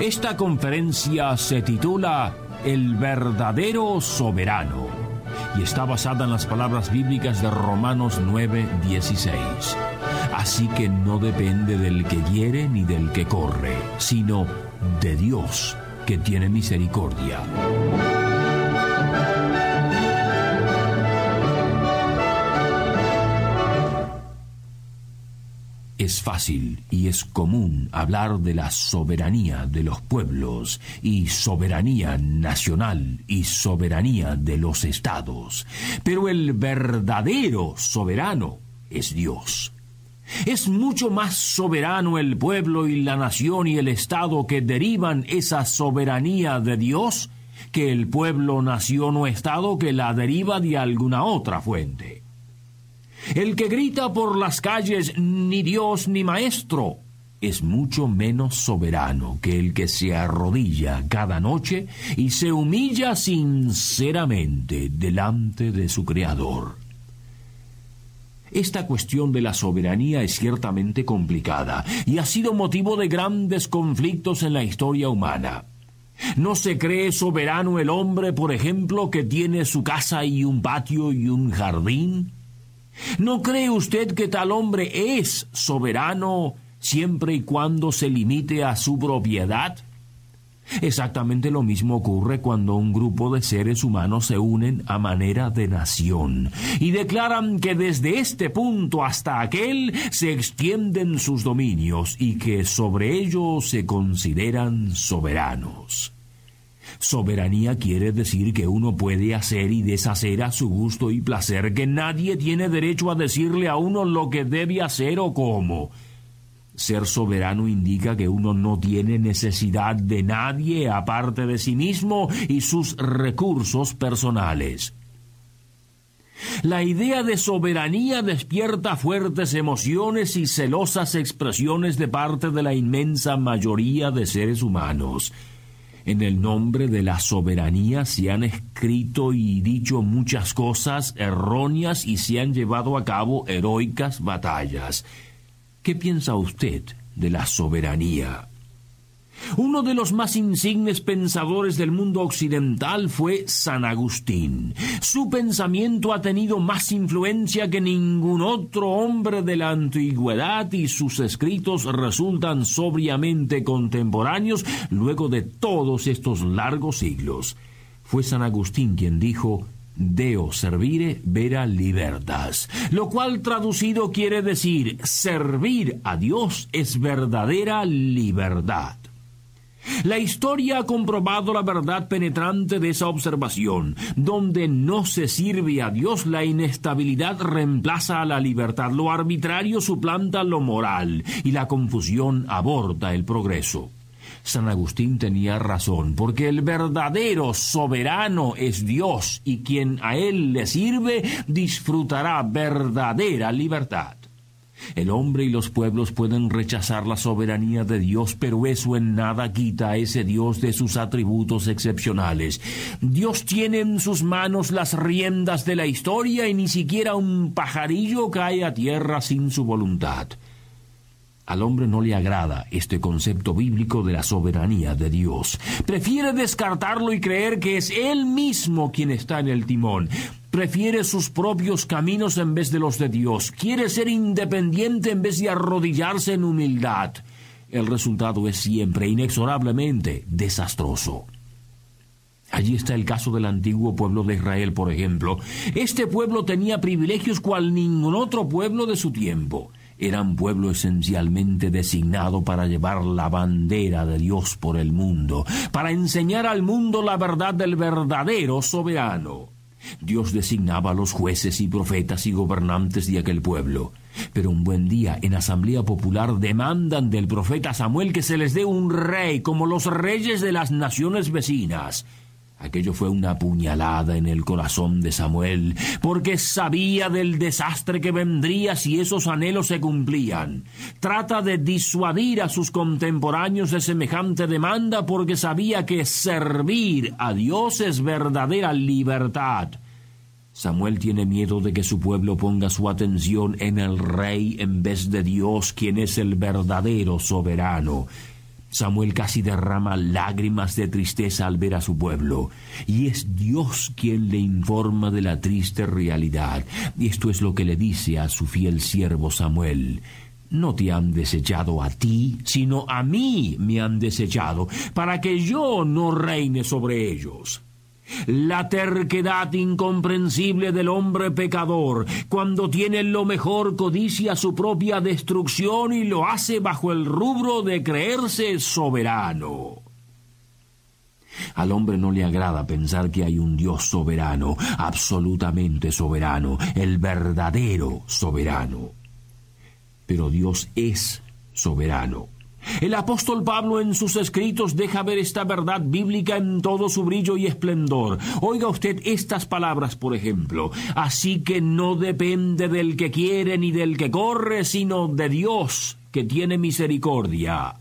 Esta conferencia se titula El verdadero soberano y está basada en las palabras bíblicas de Romanos 9:16. Así que no depende del que quiere ni del que corre, sino de Dios que tiene misericordia. Es fácil y es común hablar de la soberanía de los pueblos y soberanía nacional y soberanía de los estados, pero el verdadero soberano es Dios. Es mucho más soberano el pueblo y la nación y el estado que derivan esa soberanía de Dios que el pueblo, nación o estado que la deriva de alguna otra fuente. El que grita por las calles ni Dios ni maestro es mucho menos soberano que el que se arrodilla cada noche y se humilla sinceramente delante de su Creador. Esta cuestión de la soberanía es ciertamente complicada y ha sido motivo de grandes conflictos en la historia humana. ¿No se cree soberano el hombre, por ejemplo, que tiene su casa y un patio y un jardín? ¿No cree usted que tal hombre es soberano siempre y cuando se limite a su propiedad? Exactamente lo mismo ocurre cuando un grupo de seres humanos se unen a manera de nación y declaran que desde este punto hasta aquel se extienden sus dominios y que sobre ellos se consideran soberanos. Soberanía quiere decir que uno puede hacer y deshacer a su gusto y placer, que nadie tiene derecho a decirle a uno lo que debe hacer o cómo. Ser soberano indica que uno no tiene necesidad de nadie aparte de sí mismo y sus recursos personales. La idea de soberanía despierta fuertes emociones y celosas expresiones de parte de la inmensa mayoría de seres humanos. En el nombre de la soberanía se han escrito y dicho muchas cosas erróneas y se han llevado a cabo heroicas batallas. ¿Qué piensa usted de la soberanía? Uno de los más insignes pensadores del mundo occidental fue San Agustín. Su pensamiento ha tenido más influencia que ningún otro hombre de la antigüedad y sus escritos resultan sobriamente contemporáneos luego de todos estos largos siglos. Fue San Agustín quien dijo Deo servire vera libertas, lo cual traducido quiere decir servir a Dios es verdadera libertad. La historia ha comprobado la verdad penetrante de esa observación. Donde no se sirve a Dios, la inestabilidad reemplaza a la libertad, lo arbitrario suplanta lo moral y la confusión aborta el progreso. San Agustín tenía razón, porque el verdadero soberano es Dios y quien a él le sirve disfrutará verdadera libertad. El hombre y los pueblos pueden rechazar la soberanía de Dios, pero eso en nada quita a ese Dios de sus atributos excepcionales. Dios tiene en sus manos las riendas de la historia y ni siquiera un pajarillo cae a tierra sin su voluntad. Al hombre no le agrada este concepto bíblico de la soberanía de Dios. Prefiere descartarlo y creer que es Él mismo quien está en el timón. Prefiere sus propios caminos en vez de los de Dios. Quiere ser independiente en vez de arrodillarse en humildad. El resultado es siempre, inexorablemente, desastroso. Allí está el caso del antiguo pueblo de Israel, por ejemplo. Este pueblo tenía privilegios cual ningún otro pueblo de su tiempo eran pueblo esencialmente designado para llevar la bandera de Dios por el mundo, para enseñar al mundo la verdad del verdadero soberano. Dios designaba a los jueces y profetas y gobernantes de aquel pueblo. Pero un buen día en Asamblea Popular demandan del profeta Samuel que se les dé un rey como los reyes de las naciones vecinas. Aquello fue una puñalada en el corazón de Samuel, porque sabía del desastre que vendría si esos anhelos se cumplían. Trata de disuadir a sus contemporáneos de semejante demanda porque sabía que servir a Dios es verdadera libertad. Samuel tiene miedo de que su pueblo ponga su atención en el rey en vez de Dios, quien es el verdadero soberano. Samuel casi derrama lágrimas de tristeza al ver a su pueblo, y es Dios quien le informa de la triste realidad. Y esto es lo que le dice a su fiel siervo Samuel. No te han desechado a ti, sino a mí me han desechado, para que yo no reine sobre ellos la terquedad incomprensible del hombre pecador, cuando tiene lo mejor codicia su propia destrucción y lo hace bajo el rubro de creerse soberano. Al hombre no le agrada pensar que hay un Dios soberano, absolutamente soberano, el verdadero soberano. Pero Dios es soberano. El apóstol Pablo en sus escritos deja ver esta verdad bíblica en todo su brillo y esplendor. Oiga usted estas palabras, por ejemplo. Así que no depende del que quiere ni del que corre, sino de Dios, que tiene misericordia.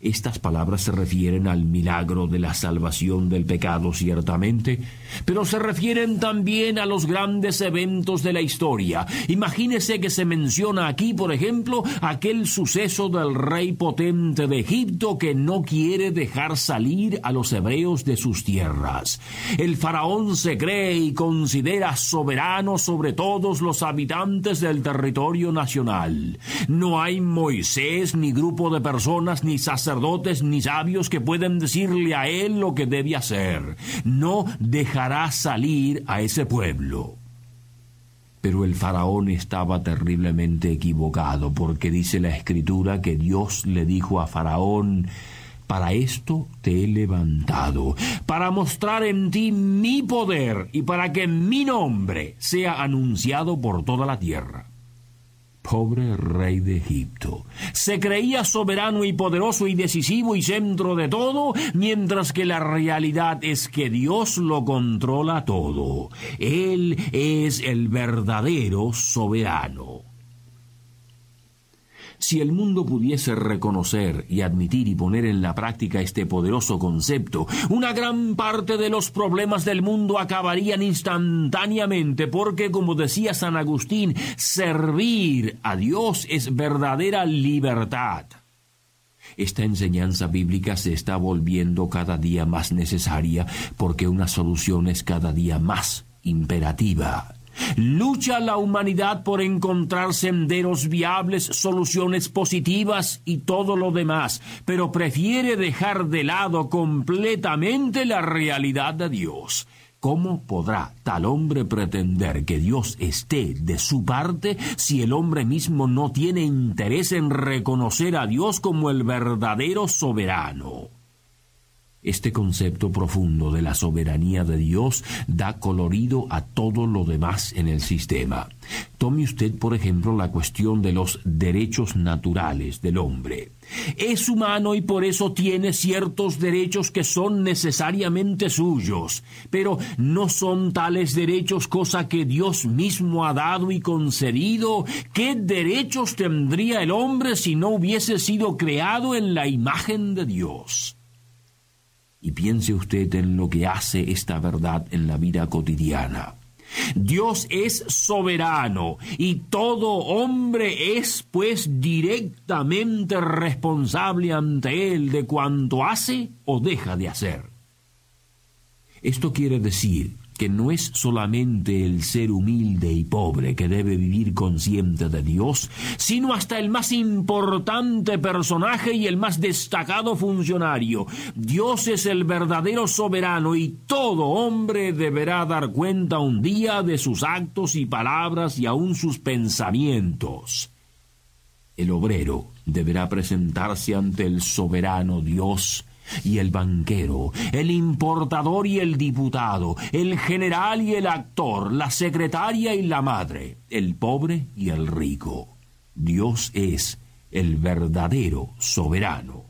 Estas palabras se refieren al milagro de la salvación del pecado, ciertamente, pero se refieren también a los grandes eventos de la historia. Imagínese que se menciona aquí, por ejemplo, aquel suceso del rey potente de Egipto que no quiere dejar salir a los hebreos de sus tierras. El faraón se cree y considera soberano sobre todos los habitantes del territorio nacional. No hay Moisés, ni grupo de personas, ni sacerdotes sacerdotes ni sabios que pueden decirle a él lo que debe hacer. No dejará salir a ese pueblo. Pero el faraón estaba terriblemente equivocado, porque dice la escritura que Dios le dijo a faraón, para esto te he levantado, para mostrar en ti mi poder y para que mi nombre sea anunciado por toda la tierra pobre rey de Egipto. Se creía soberano y poderoso y decisivo y centro de todo, mientras que la realidad es que Dios lo controla todo. Él es el verdadero soberano. Si el mundo pudiese reconocer y admitir y poner en la práctica este poderoso concepto, una gran parte de los problemas del mundo acabarían instantáneamente, porque, como decía San Agustín, servir a Dios es verdadera libertad. Esta enseñanza bíblica se está volviendo cada día más necesaria porque una solución es cada día más imperativa. Lucha la humanidad por encontrar senderos viables, soluciones positivas y todo lo demás, pero prefiere dejar de lado completamente la realidad de Dios. ¿Cómo podrá tal hombre pretender que Dios esté de su parte si el hombre mismo no tiene interés en reconocer a Dios como el verdadero soberano? Este concepto profundo de la soberanía de Dios da colorido a todo lo demás en el sistema. Tome usted, por ejemplo, la cuestión de los derechos naturales del hombre. Es humano y por eso tiene ciertos derechos que son necesariamente suyos, pero no son tales derechos cosa que Dios mismo ha dado y concedido. ¿Qué derechos tendría el hombre si no hubiese sido creado en la imagen de Dios? Y piense usted en lo que hace esta verdad en la vida cotidiana. Dios es soberano y todo hombre es pues directamente responsable ante Él de cuanto hace o deja de hacer. Esto quiere decir que no es solamente el ser humilde y pobre que debe vivir consciente de Dios, sino hasta el más importante personaje y el más destacado funcionario. Dios es el verdadero soberano y todo hombre deberá dar cuenta un día de sus actos y palabras y aun sus pensamientos. El obrero deberá presentarse ante el soberano Dios y el banquero, el importador y el diputado, el general y el actor, la secretaria y la madre, el pobre y el rico. Dios es el verdadero soberano.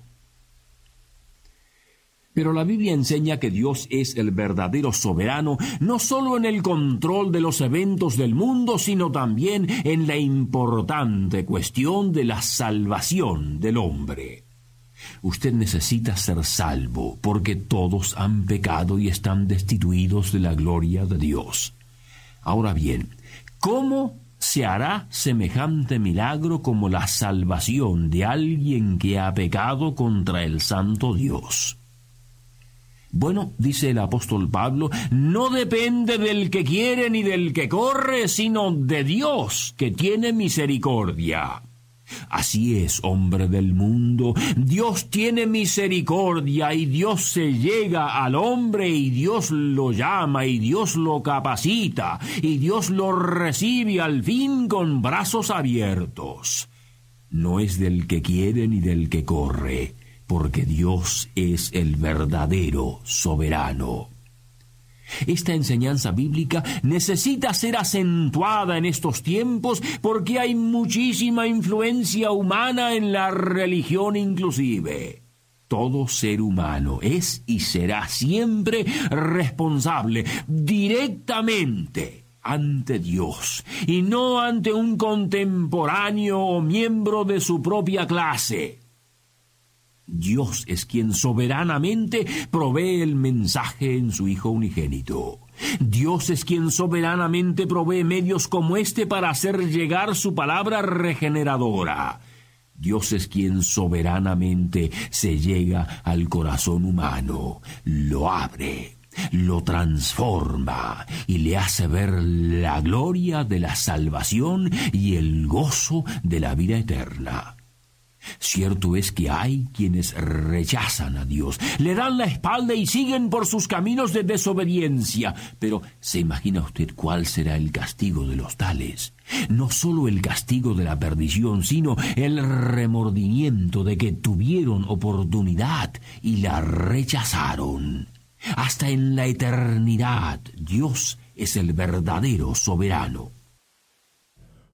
Pero la Biblia enseña que Dios es el verdadero soberano no solo en el control de los eventos del mundo, sino también en la importante cuestión de la salvación del hombre. Usted necesita ser salvo, porque todos han pecado y están destituidos de la gloria de Dios. Ahora bien, ¿cómo se hará semejante milagro como la salvación de alguien que ha pecado contra el santo Dios? Bueno, dice el apóstol Pablo, no depende del que quiere ni del que corre, sino de Dios que tiene misericordia. Así es, hombre del mundo, Dios tiene misericordia y Dios se llega al hombre y Dios lo llama y Dios lo capacita y Dios lo recibe al fin con brazos abiertos. No es del que quiere ni del que corre, porque Dios es el verdadero soberano. Esta enseñanza bíblica necesita ser acentuada en estos tiempos porque hay muchísima influencia humana en la religión inclusive. Todo ser humano es y será siempre responsable directamente ante Dios y no ante un contemporáneo o miembro de su propia clase. Dios es quien soberanamente provee el mensaje en su Hijo unigénito. Dios es quien soberanamente provee medios como este para hacer llegar su palabra regeneradora. Dios es quien soberanamente se llega al corazón humano, lo abre, lo transforma y le hace ver la gloria de la salvación y el gozo de la vida eterna. Cierto es que hay quienes rechazan a Dios, le dan la espalda y siguen por sus caminos de desobediencia. Pero ¿se imagina usted cuál será el castigo de los tales? No sólo el castigo de la perdición, sino el remordimiento de que tuvieron oportunidad y la rechazaron. Hasta en la eternidad Dios es el verdadero soberano.